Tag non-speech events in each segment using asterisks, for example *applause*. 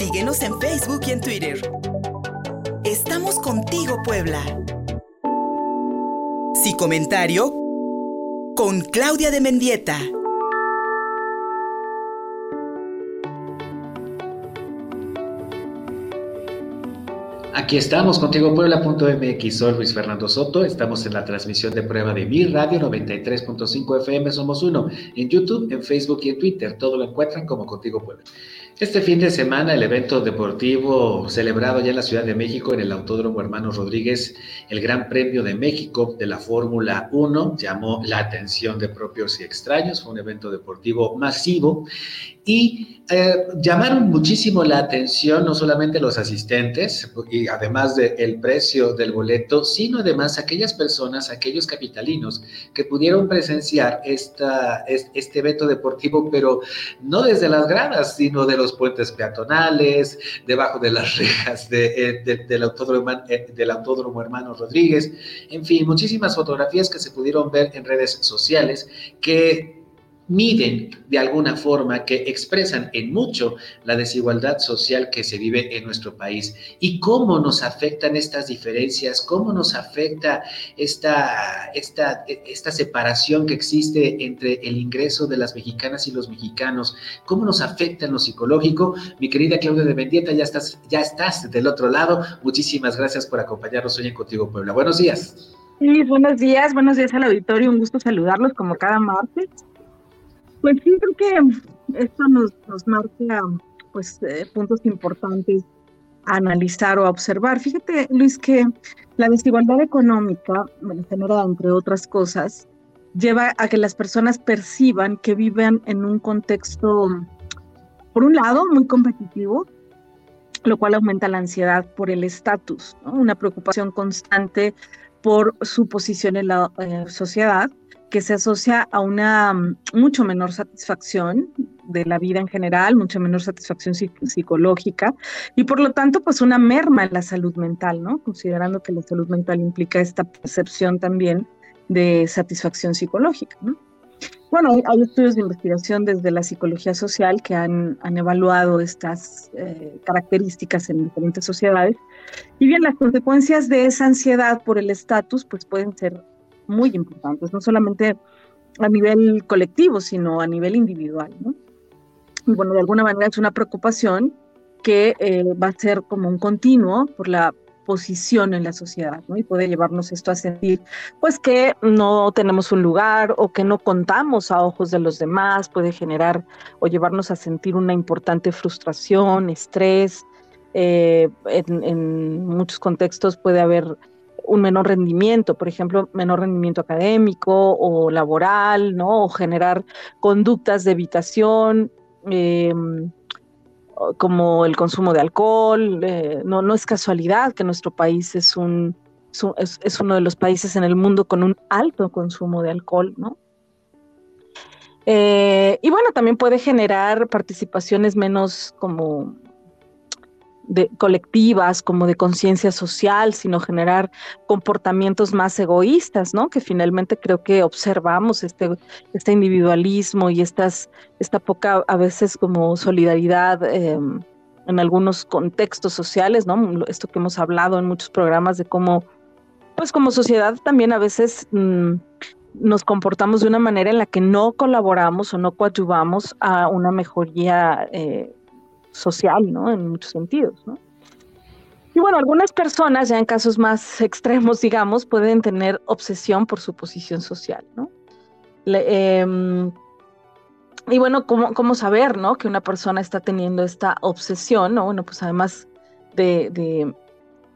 Síguenos en Facebook y en Twitter. Estamos contigo, Puebla. Si comentario, con Claudia de Mendieta. Aquí estamos contigo Puebla.mx, soy Luis Fernando Soto, estamos en la transmisión de prueba de Mi Radio 93.5 FM Somos Uno, en YouTube, en Facebook y en Twitter, todo lo encuentran como Contigo Puebla. Este fin de semana el evento deportivo celebrado ya en la Ciudad de México en el Autódromo Hermanos Rodríguez, el Gran Premio de México de la Fórmula 1, llamó la atención de propios y extraños, fue un evento deportivo masivo y eh, llamaron muchísimo la atención no solamente los asistentes y además del precio del boleto, sino además aquellas personas, aquellos capitalinos que pudieron presenciar esta, este evento deportivo, pero no desde las gradas, sino de los puentes peatonales, debajo de las *laughs* rejas eh, del, autódromo, eh, del Autódromo Hermano Rodríguez, en fin, muchísimas fotografías que se pudieron ver en redes sociales que miden de alguna forma, que expresan en mucho la desigualdad social que se vive en nuestro país y cómo nos afectan estas diferencias, cómo nos afecta esta, esta, esta separación que existe entre el ingreso de las mexicanas y los mexicanos, cómo nos afecta en lo psicológico. Mi querida Claudia de Mendieta, ya estás, ya estás del otro lado. Muchísimas gracias por acompañarnos hoy en Contigo Puebla. Buenos días. Sí, buenos días, buenos días al auditorio, un gusto saludarlos como cada martes. Pues sí, creo que esto nos, nos marca pues, eh, puntos importantes a analizar o a observar. Fíjate, Luis, que la desigualdad económica, bueno, genera, entre otras cosas, lleva a que las personas perciban que viven en un contexto, por un lado, muy competitivo, lo cual aumenta la ansiedad por el estatus, una preocupación constante por su posición en la eh, sociedad que se asocia a una mm, mucho menor satisfacción de la vida en general, mucho menor satisfacción psicológica y por lo tanto pues una merma en la salud mental, ¿no? Considerando que la salud mental implica esta percepción también de satisfacción psicológica, ¿no? Bueno, hay, estudios de investigación desde la psicología social que han, han evaluado estas eh, características en diferentes sociedades. Y bien, las consecuencias de esa ansiedad por el estatus pues pueden ser muy importantes, no solamente a nivel colectivo, sino a nivel individual. ¿no? Y bueno, de alguna manera es una preocupación que eh, va a ser como un continuo por la posición en la sociedad, ¿no? Y puede llevarnos esto a sentir, pues, que no tenemos un lugar o que no contamos a ojos de los demás, puede generar o llevarnos a sentir una importante frustración, estrés. Eh, en, en, muchos contextos puede haber un menor rendimiento, por ejemplo, menor rendimiento académico o laboral, ¿no? O generar conductas de evitación, em, como el consumo de alcohol. Eh, no, no es casualidad que nuestro país es, un, es, uno de los países en el mundo con un alto consumo de alcohol, ¿no? Eh, y bueno, también puede generar participaciones menos como de, colectivas, como de conciencia social, sino generar comportamientos más egoístas, ¿no? Que finalmente creo que observamos este, este individualismo y estas, esta poca, a veces como solidaridad em, en algunos contextos sociales, ¿no? Esto que hemos hablado en muchos programas de cómo, pues como sociedad también a veces... Mm, nos comportamos de una manera en la que no colaboramos o no coadyuvamos a una mejoría eh, social, ¿no? En muchos sentidos, ¿no? Y bueno, algunas personas, ya en casos más *laughs* extremos, digamos, pueden tener obsesión por su posición social, ¿no? Em, y bueno, ¿cómo, ¿cómo, saber, ¿no? Que una persona está teniendo esta obsesión, ¿no? Bueno, pues además de,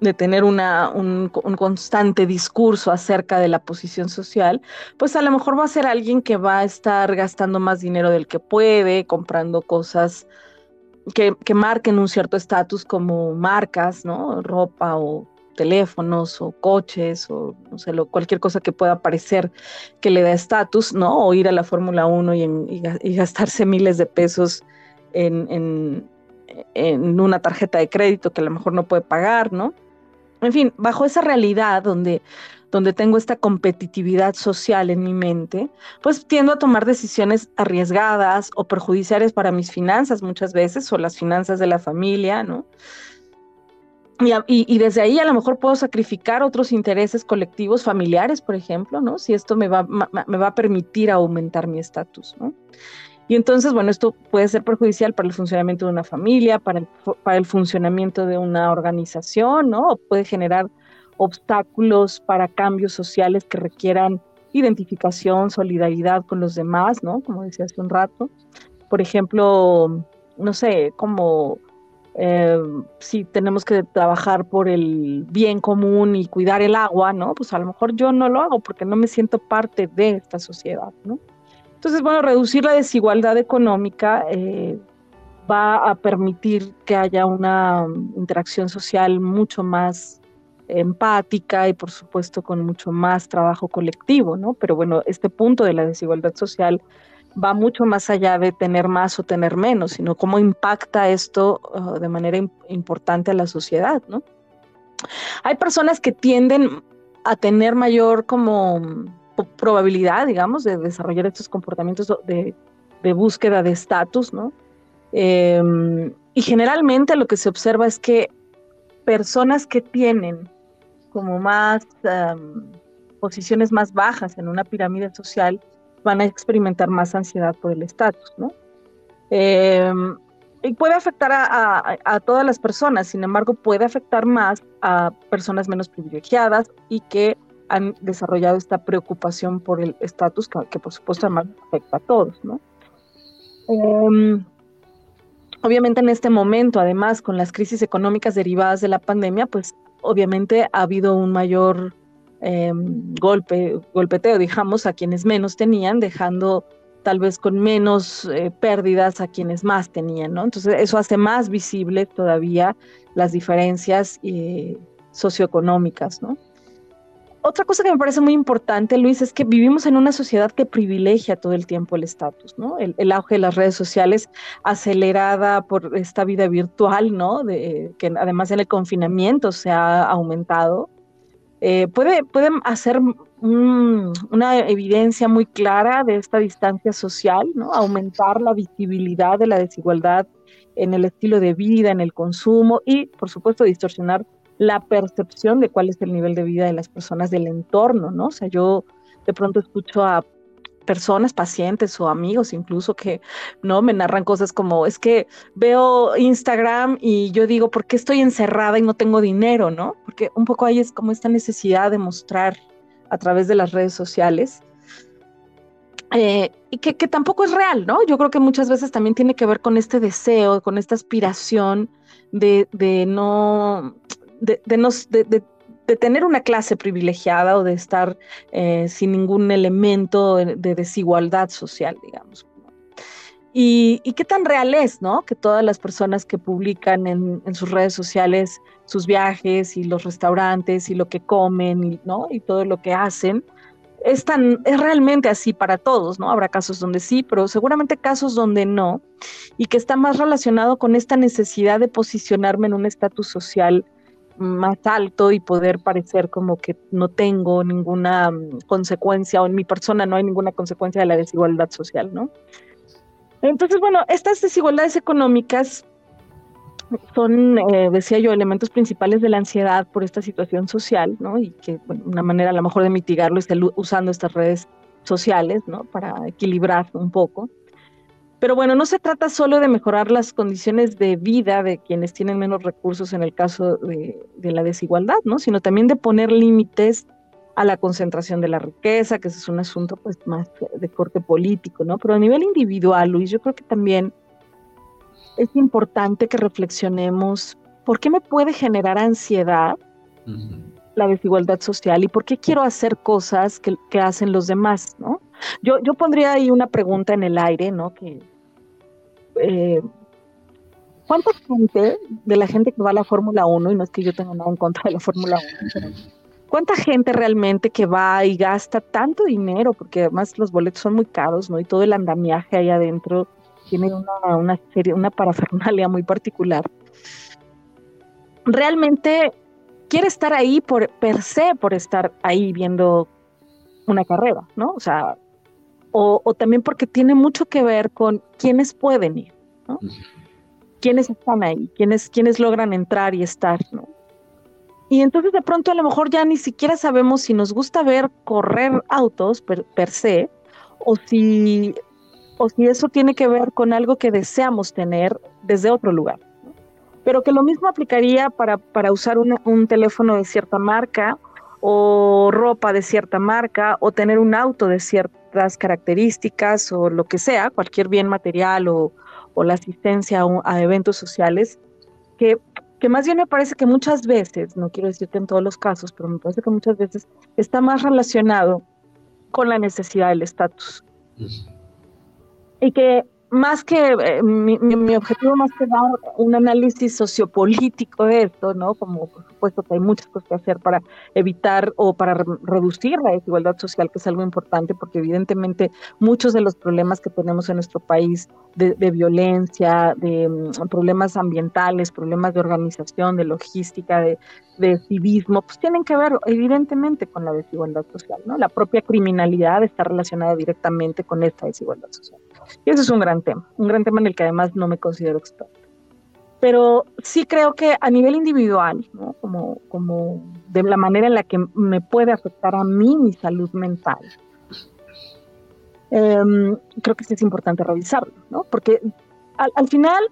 de, tener una, un, un, constante discurso acerca de la posición social, pues a lo mejor va a ser alguien que va a estar gastando más dinero del que puede, comprando cosas que, marquen un cierto estatus como marcas, ¿no? Ropa o teléfonos o coches o no sé, cualquier cosa que pueda parecer que le da estatus, ¿no? O ir a la Fórmula 1 y, gastarse *laughs* miles de pesos en, en, una tarjeta de crédito que a lo mejor no puede pagar, ¿no? En fin, bajo esa realidad donde, donde tengo esta competitividad social en mi mente, pues tiendo a tomar decisiones arriesgadas o perjudiciales para mis finanzas muchas veces o las finanzas de la familia, ¿no? Y, desde ahí a lo mejor puedo sacrificar otros intereses colectivos familiares, por ejemplo, ¿no? Si esto me va, me va a permitir aumentar mi estatus, ¿no? Y entonces, bueno, esto puede ser perjudicial para el funcionamiento de una familia, para el, funcionamiento de una organización, ¿no? Puede generar obstáculos para cambios sociales que requieran identificación, solidaridad con los demás, ¿no? Como decía hace un rato. Por ejemplo, no sé, como eh, si tenemos que trabajar por el bien común y cuidar el agua, ¿no? Pues a lo mejor yo no lo hago porque no me siento parte de esta sociedad, ¿no? Entonces, bueno, reducir la desigualdad económica eh, va a permitir que haya una interacción social mucho más empática y por supuesto con mucho más trabajo colectivo, ¿no? Pero bueno, este punto de la desigualdad social va mucho más allá de tener más o tener menos, sino cómo impacta esto uh, de manera importante a la sociedad, ¿no? Hay personas que tienden a tener mayor como probabilidad, digamos, de desarrollar estos comportamientos de, búsqueda de estatus, ¿no? Em, y generalmente lo que se observa es que personas que tienen como más posiciones más bajas en una pirámide social van a experimentar más ansiedad por el estatus, ¿no? Em, y puede afectar a, todas las personas, sin embargo, puede afectar más a personas menos privilegiadas y que han desarrollado esta preocupación por el estatus, que, por supuesto además afecta a todos, ¿no? Em, obviamente en este momento, además, con las crisis económicas derivadas de la pandemia, pues obviamente ha habido un mayor em, golpe, golpeteo, digamos, a quienes menos tenían, dejando tal vez con menos eh, pérdidas a quienes más tenían, ¿no? Entonces eso hace más visible todavía las diferencias eh, socioeconómicas, ¿no? Otra cosa que me parece muy importante, Luis, es que vivimos en una sociedad que privilegia todo el tiempo el estatus, ¿no? El, auge de las redes sociales acelerada por esta vida virtual, ¿no? Que además en el confinamiento se ha aumentado. Eh, puede, pueden hacer una evidencia muy clara de esta distancia social, ¿no? Aumentar la visibilidad de la desigualdad en el estilo de vida, en el consumo y, por supuesto, distorsionar la percepción de cuál es el nivel de vida de las personas del entorno, ¿no? O sea, yo de pronto escucho a personas, pacientes o amigos incluso que no me narran cosas como es que veo Instagram y yo digo, ¿por qué estoy encerrada y no tengo dinero, no? Porque un poco ahí es como esta necesidad de mostrar a través de las redes sociales eh, y que, tampoco es real, ¿no? Yo creo que muchas veces también tiene que ver con este deseo, con esta aspiración de, de no de, tener una clase privilegiada o de estar eh, sin ningún elemento de, desigualdad social, digamos. Y, qué tan real es, ¿no? Que todas las personas que publican en, sus redes sociales sus viajes y los restaurantes y lo que comen, ¿no? Y todo lo que hacen, es, tan, es realmente así para todos, ¿no? Habrá casos donde sí, pero seguramente casos donde no, y que está más relacionado con esta necesidad de posicionarme en un estatus social más alto y poder parecer como que no tengo ninguna mm, consecuencia o en mi persona no hay ninguna consecuencia de la desigualdad social, ¿no? Entonces, bueno, estas desigualdades económicas son, eh, decía yo, elementos principales de la ansiedad por esta situación social, ¿no? Y que, una manera a lo mejor de mitigarlo es usando estas redes sociales, ¿no? Para equilibrar un poco. Pero bueno, no se trata solo de mejorar las condiciones de vida de quienes tienen menos recursos en el caso de, la desigualdad, ¿no? Sino también de poner límites a la concentración de la riqueza, que ese es un asunto pues más de corte político, ¿no? Pero a nivel individual, Luis, yo creo que también es importante que reflexionemos por qué me puede generar ansiedad la desigualdad social y por qué quiero hacer cosas que, que hacen los demás, ¿no? Yo, yo pondría ahí una pregunta en el aire, ¿no? Que eh, ¿cuánta gente de la gente que va a la Fórmula 1, y no es que yo tenga nada en contra de la Fórmula 1, ¿cuánta gente realmente que va y gasta tanto dinero? Porque además los boletos son muy caros, ¿no? Y todo el andamiaje ahí adentro tiene una, una, serie, una parafernalia muy particular. Realmente quiere estar ahí por per se, por estar ahí viendo una carrera, ¿no? O sea, o, también porque tiene mucho que ver con quiénes pueden ir, ¿no? Quiénes están ahí, quiénes, quiénes logran entrar y estar, ¿no? Y entonces de pronto a lo mejor ya ni siquiera sabemos si nos gusta ver correr autos per, se o si, o si eso tiene que ver con algo que deseamos tener desde otro lugar. Pero que lo mismo aplicaría para, para usar un teléfono de cierta marca o ropa de cierta marca o tener un auto de ciertas características o lo que sea, cualquier bien material o, la asistencia a, eventos sociales, que, que, más bien me parece que muchas veces, no quiero decir que en todos los casos, pero me parece que muchas veces está más relacionado con la necesidad del estatus. Y que más que eh, mi, mi, objetivo más que dar un análisis sociopolítico de esto, ¿no? Como por supuesto que hay muchas cosas que hacer para evitar o para reducir la desigualdad social, que es algo importante, porque evidentemente muchos de los problemas que tenemos en nuestro país de, violencia, de mm, problemas ambientales, problemas de organización, de logística, de, de civismo, pues tienen que ver evidentemente con la desigualdad social, ¿no? La propia criminalidad está relacionada directamente con esta desigualdad social. Y ese es un gran tema, un gran tema en el que además no me considero experto. Pero sí creo que a nivel individual, ¿no? como, como de la manera en la que me puede afectar a mí mi salud mental, em, creo que sí es importante revisarlo, ¿no? Porque al, final,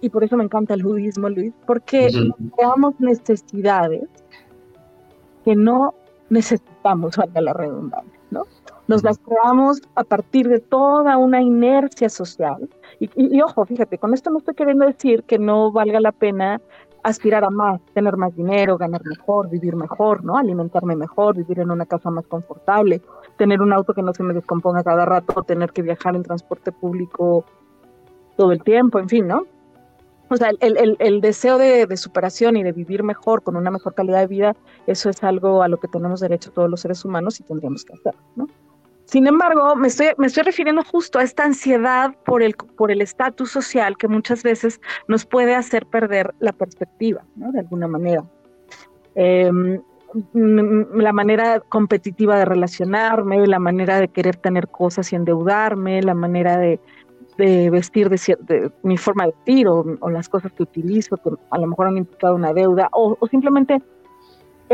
y por eso me encanta el budismo, Luis, porque creamos necesidades que no necesitamos, valga la redundancia, ¿no? Nos las creamos a partir de toda una inercia social. Y, ojo, fíjate, con esto no estoy queriendo decir que no valga la pena aspirar a más, tener más dinero, ganar mejor, vivir mejor, ¿no? Alimentarme mejor, vivir en una casa más confortable, tener un auto que no se me descomponga cada rato, tener que viajar en transporte público todo el tiempo, en fin, ¿no? O sea, el, el, deseo de, de, superación y de vivir mejor, con una mejor calidad de vida, eso es algo a lo que tenemos derecho todos los seres humanos y tendríamos que hacer, ¿no? Sin embargo, me estoy, me estoy refiriendo justo a esta ansiedad por el por el estatus social que muchas veces nos puede hacer perder la perspectiva, ¿no? De alguna manera. Em, la manera competitiva de relacionarme, la manera de querer tener cosas y endeudarme, la manera de, vestir de, mi forma de vestir o, las cosas que utilizo que a lo mejor han implicado una deuda o, o simplemente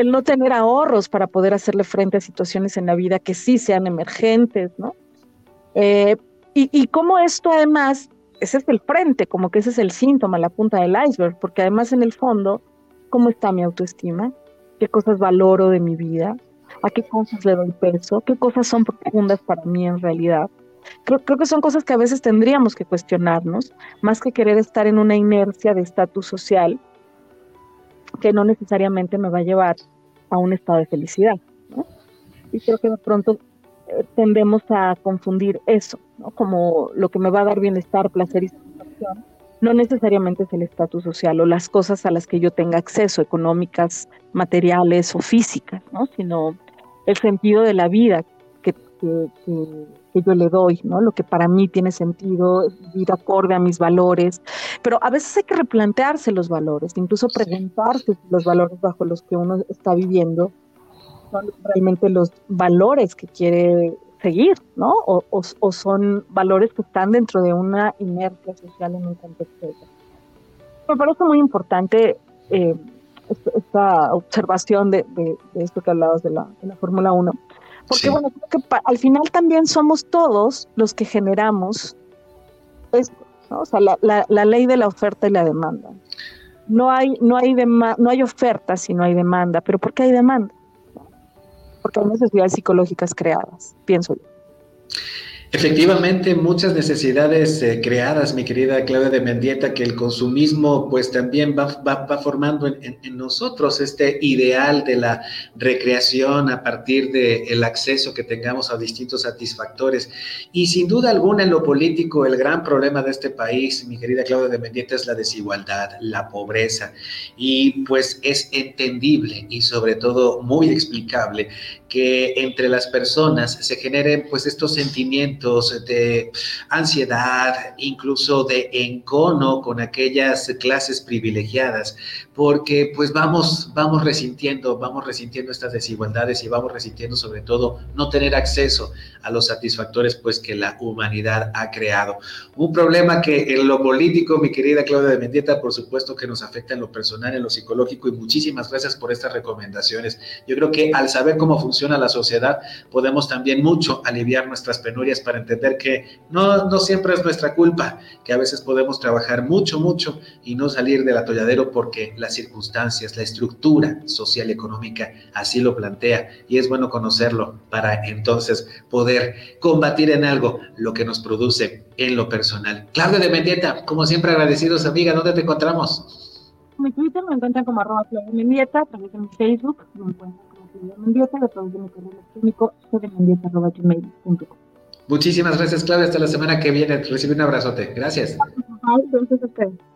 el no tener ahorros para poder hacerle frente a situaciones en la vida que sí sean emergentes, ¿no? Eh, y, y cómo esto además, ese es el frente, como que ese es el síntoma, la punta del iceberg, porque además en el fondo, ¿cómo está mi autoestima? ¿Qué cosas valoro de mi vida? ¿A qué cosas le doy peso? ¿Qué cosas son profundas para mí en realidad? Creo, creo, que son cosas que a veces tendríamos que cuestionarnos, más que querer estar en una inercia de estatus social que no necesariamente me va a llevar a un estado de felicidad. Y creo que de pronto eh, tendemos a confundir eso, como lo que me va a dar bienestar, placer y satisfacción. No necesariamente es el estatus social o las cosas a las que yo tenga acceso, económicas, materiales o físicas, ¿no? sino el sentido de la vida que, que, que yo le doy, ¿no? Lo que para mí tiene sentido, vivir acorde a mis valores. Pero a veces hay que replantearse los valores, incluso preguntarse si los valores bajo los que uno está viviendo son realmente los valores que quiere seguir, ¿no? O, o, son valores que están dentro de una inercia social en un contexto. Me parece muy importante eh, esta, observación de, de, esto que hablabas de la, de la Fórmula 1 porque bueno, creo que al final también somos todos los que generamos esto, ¿no? O sea, la, la, ley de la oferta y la demanda. No hay, no hay no hay oferta si no hay demanda, pero ¿por qué hay demanda? Porque hay necesidades psicológicas creadas, pienso yo. Efectivamente, muchas necesidades eh, creadas, mi querida Claudia de Mendieta, que el consumismo pues también va, va, formando en, nosotros este ideal de la recreación a partir del acceso que tengamos a distintos satisfactores. Y sin duda alguna en lo político, el gran problema de este país, mi querida Claudia de Mendieta, es la desigualdad, la pobreza. Y pues es entendible y sobre todo muy explicable que entre las personas se generen pues estos sentimientos de ansiedad, incluso de encono con aquellas clases privilegiadas, porque pues vamos, vamos resintiendo, vamos resintiendo estas desigualdades y vamos resintiendo sobre todo no tener acceso a los satisfactores pues que la humanidad ha creado. Un problema que en lo político, mi querida Claudia de Mendieta, por supuesto que nos afecta en lo personal, en lo psicológico y muchísimas gracias por estas recomendaciones. Yo creo que al saber cómo funciona la sociedad, podemos también mucho aliviar nuestras penurias para entender que no, no siempre es nuestra culpa, que a veces podemos trabajar mucho, mucho y no salir del atolladero porque las circunstancias, la estructura social y económica así lo plantea y es bueno conocerlo para entonces poder combatir en algo lo que nos produce en lo personal. Claudia de Mendieta, como siempre agradecidos amiga, ¿dónde te encontramos? Mi Twitter me encuentran como arroba Claudia Mendieta, también en mi Facebook me encuentran como Claudia Mendieta y a través de mi correo electrónico gmail.com. Muchísimas gracias Claudia, hasta la semana que viene. Recibe un abrazote. Gracias. Gracias.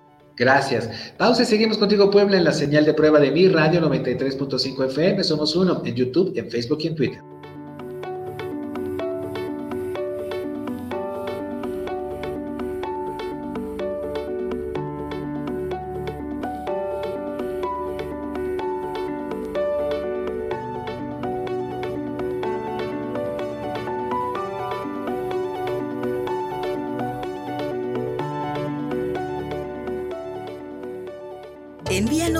Pausa y seguimos contigo, Puebla, en la señal de prueba de mi radio 93.5 FM. Somos uno en YouTube, en Facebook y en Twitter.